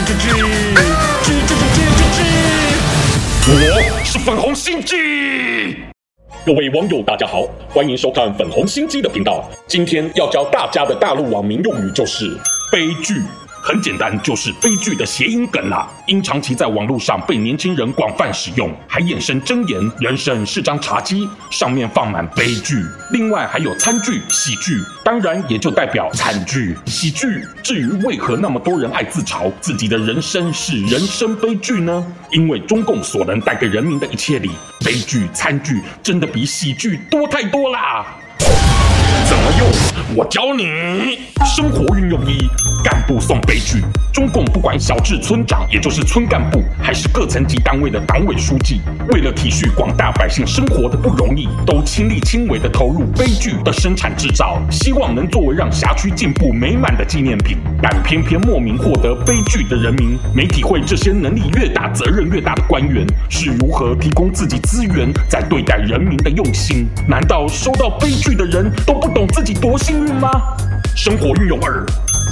吱吱，吱吱吱吱吱吱。我是粉红心机。各位网友，大家好，欢迎收看粉红心机的频道。今天要教大家的大陆网民用语就是悲剧。很简单，就是悲剧的谐音梗啦。因长期在网络上被年轻人广泛使用，还衍生真言：人生是张茶几，上面放满悲剧。另外还有餐具、喜剧，当然也就代表惨剧、喜剧。至于为何那么多人爱自嘲自己的人生是人生悲剧呢？因为中共所能带给人民的一切里，悲剧、餐具真的比喜剧多太多啦。怎么用？我教你。生活运用一：干部送悲剧。中共不管小至村长，也就是村干部，还是各层级单位的党委书记，为了体恤广大百姓生活的不容易，都亲力亲为的投入悲剧的生产制造，希望能作为让辖区进步美满的纪念品。但偏偏莫名获得悲剧的人民，没体会这些能力越大，责任越大的官员是如何提供自己资源，在对待人民的用心。难道收到悲剧的人都不懂自己多幸运吗？生活运用二。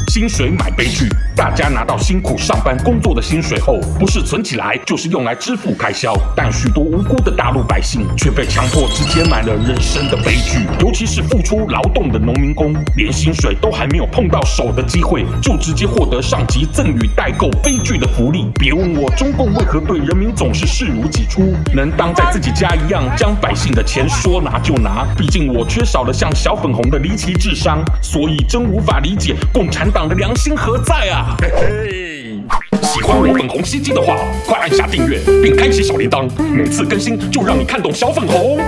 薪水买悲剧，大家拿到辛苦上班工作的薪水后，不是存起来，就是用来支付开销。但许多无辜的大陆百姓却被强迫直接买了人生的悲剧。尤其是付出劳动的农民工，连薪水都还没有碰到手的机会，就直接获得上级赠与代购悲剧的福利。别问我中共为何对人民总是视如己出，能当在自己家一样将百姓的钱说拿就拿。毕竟我缺少了像小粉红的离奇智商，所以真无法理解共产党。的良心何在啊？嘿嘿，喜欢我粉红心机的话，快按下订阅并开启小铃铛，每次更新就让你看懂小粉红。